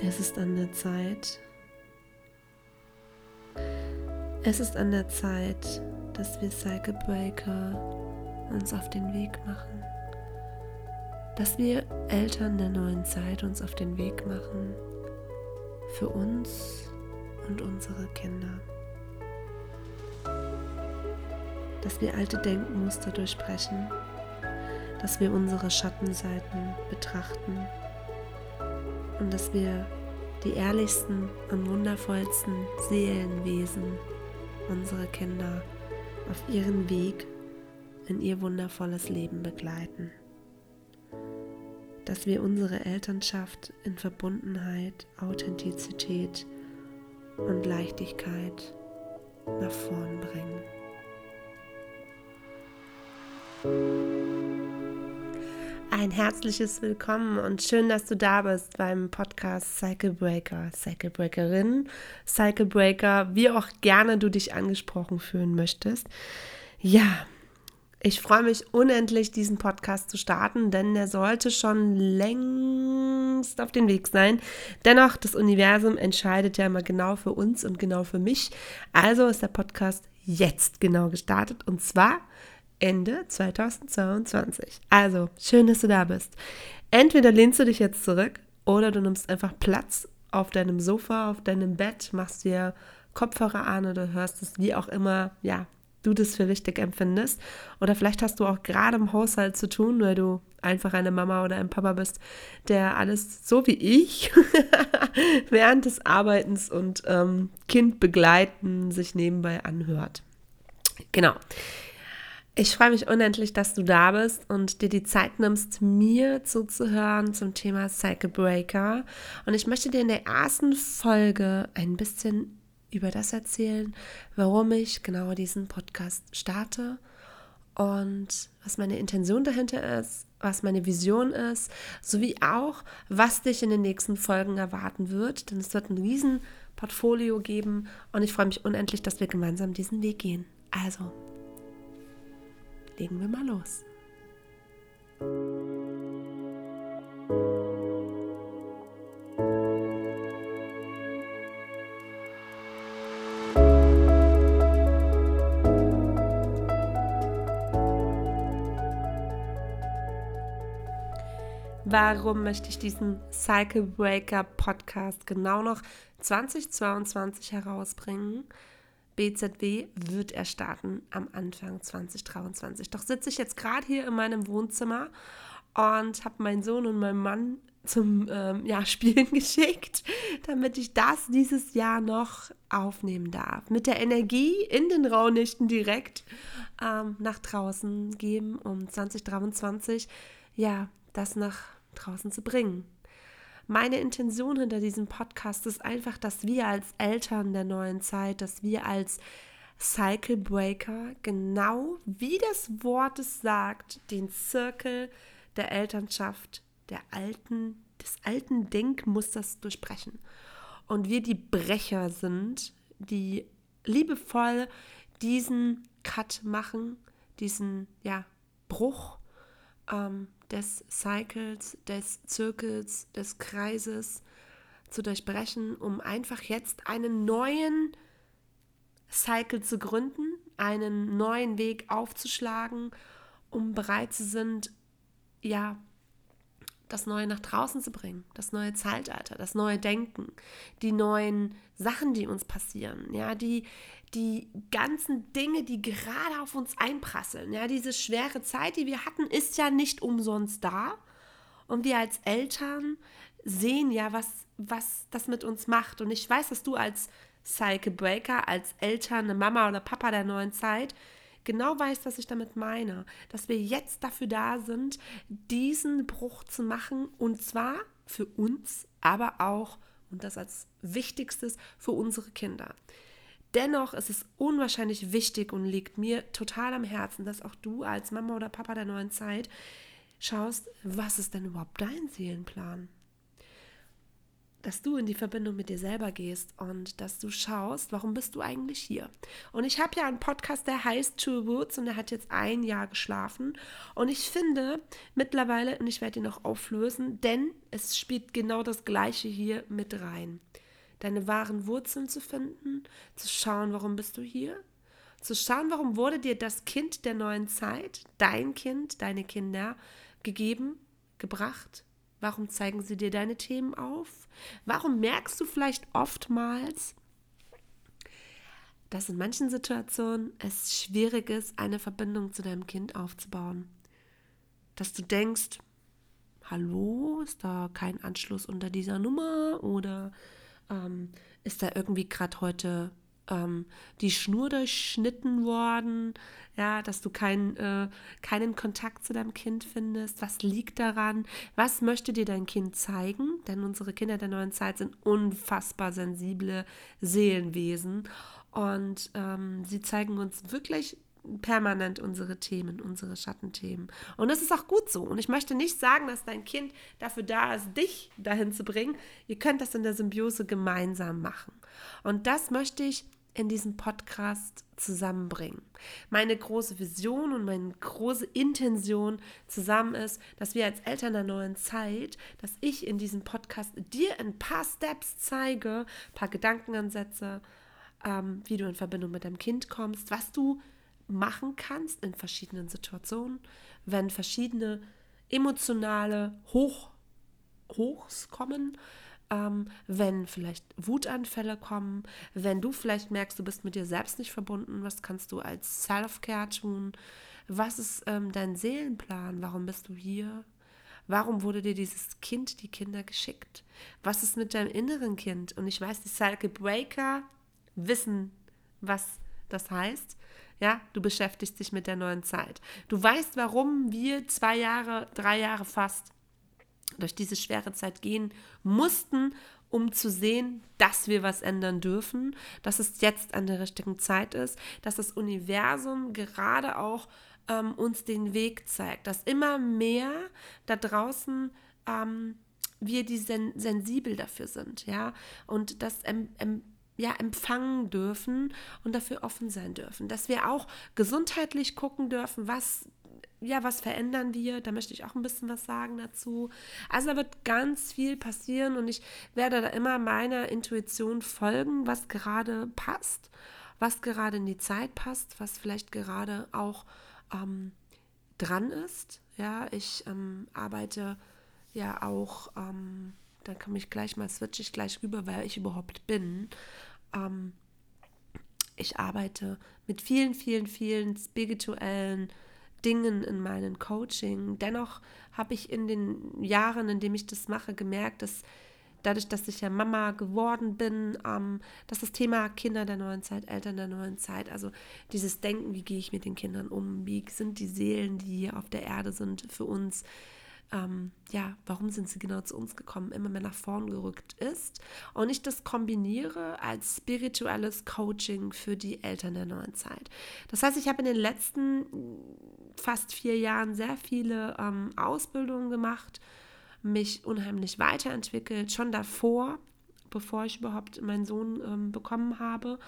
Es ist an der Zeit. Es ist an der Zeit, dass wir Cycle Breaker uns auf den Weg machen. Dass wir Eltern der neuen Zeit uns auf den Weg machen. Für uns und unsere Kinder. Dass wir alte Denkmuster durchbrechen. Dass wir unsere Schattenseiten betrachten und dass wir die ehrlichsten und wundervollsten Seelenwesen, unsere Kinder, auf ihren Weg in ihr wundervolles Leben begleiten. Dass wir unsere Elternschaft in Verbundenheit, Authentizität und Leichtigkeit nach vorn bringen. Ein herzliches Willkommen und schön, dass du da bist beim Podcast Cycle Breaker, Cycle Breakerin, Cycle Breaker, wie auch gerne du dich angesprochen fühlen möchtest. Ja, ich freue mich unendlich, diesen Podcast zu starten, denn der sollte schon längst auf den Weg sein. Dennoch, das Universum entscheidet ja immer genau für uns und genau für mich. Also ist der Podcast jetzt genau gestartet und zwar Ende 2022. Also, schön, dass du da bist. Entweder lehnst du dich jetzt zurück oder du nimmst einfach Platz auf deinem Sofa, auf deinem Bett, machst dir Kopfhörer an oder hörst es, wie auch immer, ja, du das für richtig empfindest. Oder vielleicht hast du auch gerade im Haushalt zu tun, weil du einfach eine Mama oder ein Papa bist, der alles so wie ich während des Arbeitens und ähm, Kind begleiten sich nebenbei anhört. Genau. Ich freue mich unendlich, dass du da bist und dir die Zeit nimmst, mir zuzuhören zum Thema Cycle Breaker. Und ich möchte dir in der ersten Folge ein bisschen über das erzählen, warum ich genau diesen Podcast starte und was meine Intention dahinter ist, was meine Vision ist, sowie auch, was dich in den nächsten Folgen erwarten wird. Denn es wird ein riesen Portfolio geben und ich freue mich unendlich, dass wir gemeinsam diesen Weg gehen. Also, legen wir mal los. Warum möchte ich diesen Cycle Breaker Podcast genau noch 2022 herausbringen? BZW wird er starten am Anfang 2023. Doch sitze ich jetzt gerade hier in meinem Wohnzimmer und habe meinen Sohn und meinen Mann zum ähm, ja, Spielen geschickt, damit ich das dieses Jahr noch aufnehmen darf. Mit der Energie in den Raunichten direkt ähm, nach draußen geben, um 2023 ja das nach draußen zu bringen. Meine Intention hinter diesem Podcast ist einfach, dass wir als Eltern der neuen Zeit, dass wir als Cycle Breaker, genau wie das Wort es sagt, den Zirkel der Elternschaft, der alten, des alten Denkmusters durchbrechen. Und wir die Brecher sind, die liebevoll diesen Cut machen, diesen ja, Bruch ähm, des Cycles, des Zirkels, des Kreises zu durchbrechen, um einfach jetzt einen neuen Cycle zu gründen, einen neuen Weg aufzuschlagen, um bereit zu sind, ja, das Neue nach draußen zu bringen, das neue Zeitalter, das neue Denken, die neuen Sachen, die uns passieren, ja, die, die ganzen Dinge, die gerade auf uns einprasseln, ja, diese schwere Zeit, die wir hatten, ist ja nicht umsonst da. Und wir als Eltern sehen ja, was, was das mit uns macht. Und ich weiß, dass du als Cycle Breaker, als Eltern, eine Mama oder Papa der neuen Zeit, genau weißt, was ich damit meine. Dass wir jetzt dafür da sind, diesen Bruch zu machen. Und zwar für uns, aber auch, und das als Wichtigstes, für unsere Kinder. Dennoch ist es unwahrscheinlich wichtig und liegt mir total am Herzen, dass auch du als Mama oder Papa der neuen Zeit schaust, was ist denn überhaupt dein Seelenplan? Dass du in die Verbindung mit dir selber gehst und dass du schaust, warum bist du eigentlich hier? Und ich habe ja einen Podcast, der heißt True Woods und der hat jetzt ein Jahr geschlafen. Und ich finde mittlerweile, und ich werde ihn noch auflösen, denn es spielt genau das Gleiche hier mit rein. Deine wahren Wurzeln zu finden, zu schauen, warum bist du hier? Zu schauen, warum wurde dir das Kind der neuen Zeit, dein Kind, deine Kinder, gegeben, gebracht, Warum zeigen sie dir deine Themen auf? Warum merkst du vielleicht oftmals, dass in manchen Situationen es schwierig ist, eine Verbindung zu deinem Kind aufzubauen? Dass du denkst, hallo, ist da kein Anschluss unter dieser Nummer oder ähm, ist da irgendwie gerade heute ähm, die Schnur durchschnitten worden, ja, dass du kein, äh, keinen Kontakt zu deinem Kind findest. Was liegt daran? Was möchte dir dein Kind zeigen? Denn unsere Kinder der neuen Zeit sind unfassbar sensible Seelenwesen und ähm, sie zeigen uns wirklich permanent unsere Themen, unsere Schattenthemen. Und das ist auch gut so. Und ich möchte nicht sagen, dass dein Kind dafür da ist, dich dahin zu bringen. Ihr könnt das in der Symbiose gemeinsam machen. Und das möchte ich in diesem Podcast zusammenbringen. Meine große Vision und meine große Intention zusammen ist, dass wir als Eltern der neuen Zeit, dass ich in diesem Podcast dir ein paar Steps zeige, ein paar Gedankenansätze, ähm, wie du in Verbindung mit deinem Kind kommst, was du machen kannst in verschiedenen Situationen, wenn verschiedene emotionale Hoch, Hochs kommen, ähm, wenn vielleicht Wutanfälle kommen, wenn du vielleicht merkst, du bist mit dir selbst nicht verbunden, was kannst du als Self-Care tun? Was ist ähm, dein Seelenplan? Warum bist du hier? Warum wurde dir dieses Kind, die Kinder geschickt? Was ist mit deinem inneren Kind? Und ich weiß, die Cycle Breaker wissen, was das heißt. Ja, du beschäftigst dich mit der neuen Zeit. Du weißt, warum wir zwei Jahre, drei Jahre fast durch diese schwere Zeit gehen mussten, um zu sehen, dass wir was ändern dürfen, dass es jetzt an der richtigen Zeit ist, dass das Universum gerade auch ähm, uns den Weg zeigt, dass immer mehr da draußen ähm, wir die sen sensibel dafür sind, ja, und das em, em ja, empfangen dürfen und dafür offen sein dürfen. Dass wir auch gesundheitlich gucken dürfen, was ja, was verändern wir? Da möchte ich auch ein bisschen was sagen dazu. Also da wird ganz viel passieren und ich werde da immer meiner Intuition folgen, was gerade passt, was gerade in die Zeit passt, was vielleicht gerade auch ähm, dran ist. Ja, ich ähm, arbeite ja auch, ähm, da komme ich gleich mal, switche ich gleich rüber, wer ich überhaupt bin. Ähm, ich arbeite mit vielen, vielen, vielen spirituellen Dingen in meinem Coaching. Dennoch habe ich in den Jahren, in denen ich das mache, gemerkt, dass dadurch, dass ich ja Mama geworden bin, ähm, dass das Thema Kinder der neuen Zeit, Eltern der neuen Zeit, also dieses Denken, wie gehe ich mit den Kindern um, wie sind die Seelen, die hier auf der Erde sind für uns, ähm, ja, warum sind sie genau zu uns gekommen, immer mehr nach vorn gerückt ist. Und ich das kombiniere als spirituelles Coaching für die Eltern der neuen Zeit. Das heißt, ich habe in den letzten fast vier Jahren sehr viele ähm, Ausbildungen gemacht, mich unheimlich weiterentwickelt, schon davor, bevor ich überhaupt meinen Sohn ähm, bekommen habe,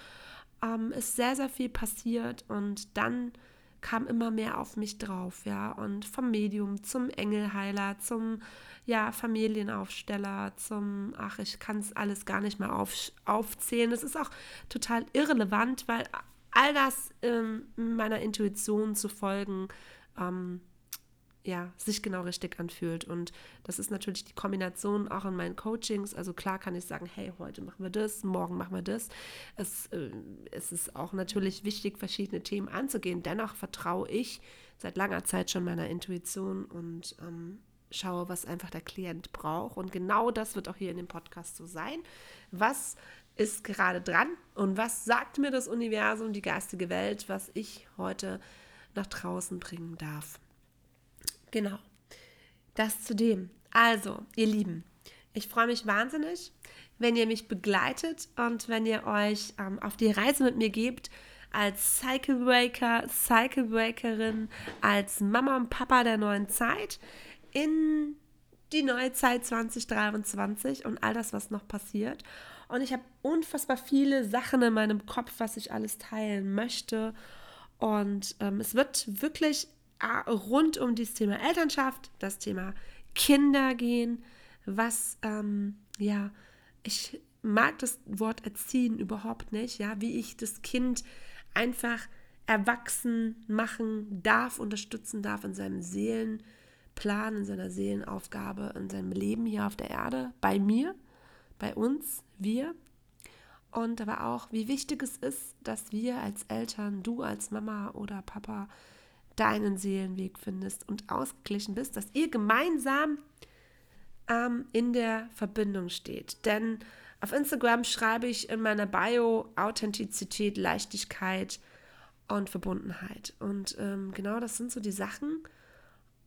ähm, ist sehr, sehr viel passiert und dann kam immer mehr auf mich drauf, ja, und vom Medium zum Engelheiler, zum ja, Familienaufsteller, zum, ach, ich kann es alles gar nicht mehr auf, aufzählen. Es ist auch total irrelevant, weil all das ähm, meiner Intuition zu folgen, ähm, ja, sich genau richtig anfühlt. Und das ist natürlich die Kombination auch in meinen Coachings. Also klar kann ich sagen, hey, heute machen wir das, morgen machen wir das. Es, äh, es ist auch natürlich wichtig, verschiedene Themen anzugehen. Dennoch vertraue ich seit langer Zeit schon meiner Intuition und ähm, schaue, was einfach der Klient braucht. Und genau das wird auch hier in dem Podcast so sein. Was ist gerade dran und was sagt mir das Universum, die geistige Welt, was ich heute nach draußen bringen darf? Genau. Das zu dem. Also, ihr Lieben, ich freue mich wahnsinnig, wenn ihr mich begleitet und wenn ihr euch ähm, auf die Reise mit mir gebt, als Cycle Breaker, Cycle Breakerin, als Mama und Papa der neuen Zeit, in die neue Zeit 2023 und all das, was noch passiert. Und ich habe unfassbar viele Sachen in meinem Kopf, was ich alles teilen möchte. Und ähm, es wird wirklich rund um das Thema Elternschaft, das Thema Kinder gehen, was, ähm, ja, ich mag das Wort erziehen überhaupt nicht, ja, wie ich das Kind einfach erwachsen machen darf, unterstützen darf in seinem Seelenplan, in seiner Seelenaufgabe, in seinem Leben hier auf der Erde, bei mir, bei uns, wir. Und aber auch, wie wichtig es ist, dass wir als Eltern, du als Mama oder Papa, deinen Seelenweg findest und ausgeglichen bist, dass ihr gemeinsam ähm, in der Verbindung steht. Denn auf Instagram schreibe ich in meiner Bio Authentizität, Leichtigkeit und Verbundenheit. Und ähm, genau das sind so die Sachen,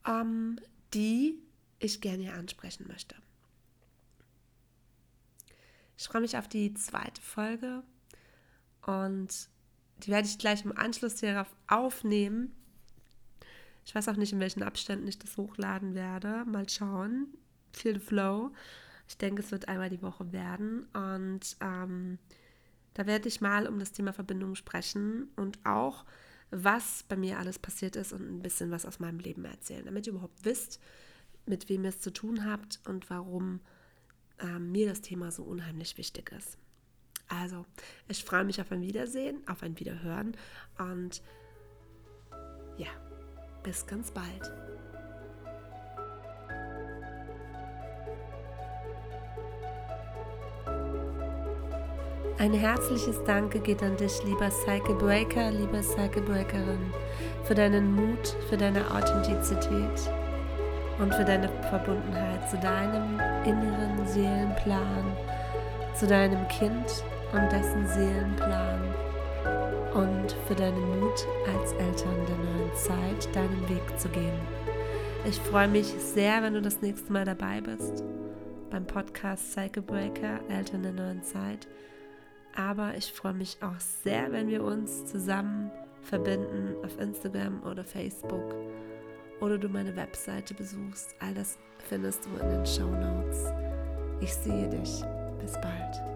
ähm, die ich gerne hier ansprechen möchte. Ich freue mich auf die zweite Folge und die werde ich gleich im Anschluss hierauf aufnehmen. Ich weiß auch nicht, in welchen Abständen ich das hochladen werde. Mal schauen. Feel the flow. Ich denke, es wird einmal die Woche werden. Und ähm, da werde ich mal um das Thema Verbindung sprechen und auch, was bei mir alles passiert ist und ein bisschen was aus meinem Leben erzählen, damit ihr überhaupt wisst, mit wem ihr es zu tun habt und warum ähm, mir das Thema so unheimlich wichtig ist. Also, ich freue mich auf ein Wiedersehen, auf ein Wiederhören und bis ganz bald. Ein herzliches Danke geht an dich, lieber Cycle Breaker, lieber Cycle Breakerin, für deinen Mut, für deine Authentizität und für deine Verbundenheit zu deinem inneren Seelenplan, zu deinem Kind und dessen Seelenplan und für deinen Mut als Eltern der neuen Zeit, deinen Weg zu gehen. Ich freue mich sehr, wenn du das nächste Mal dabei bist beim Podcast Cycle Breaker, Eltern der neuen Zeit. Aber ich freue mich auch sehr, wenn wir uns zusammen verbinden auf Instagram oder Facebook oder du meine Webseite besuchst. All das findest du in den Show Notes. Ich sehe dich. Bis bald.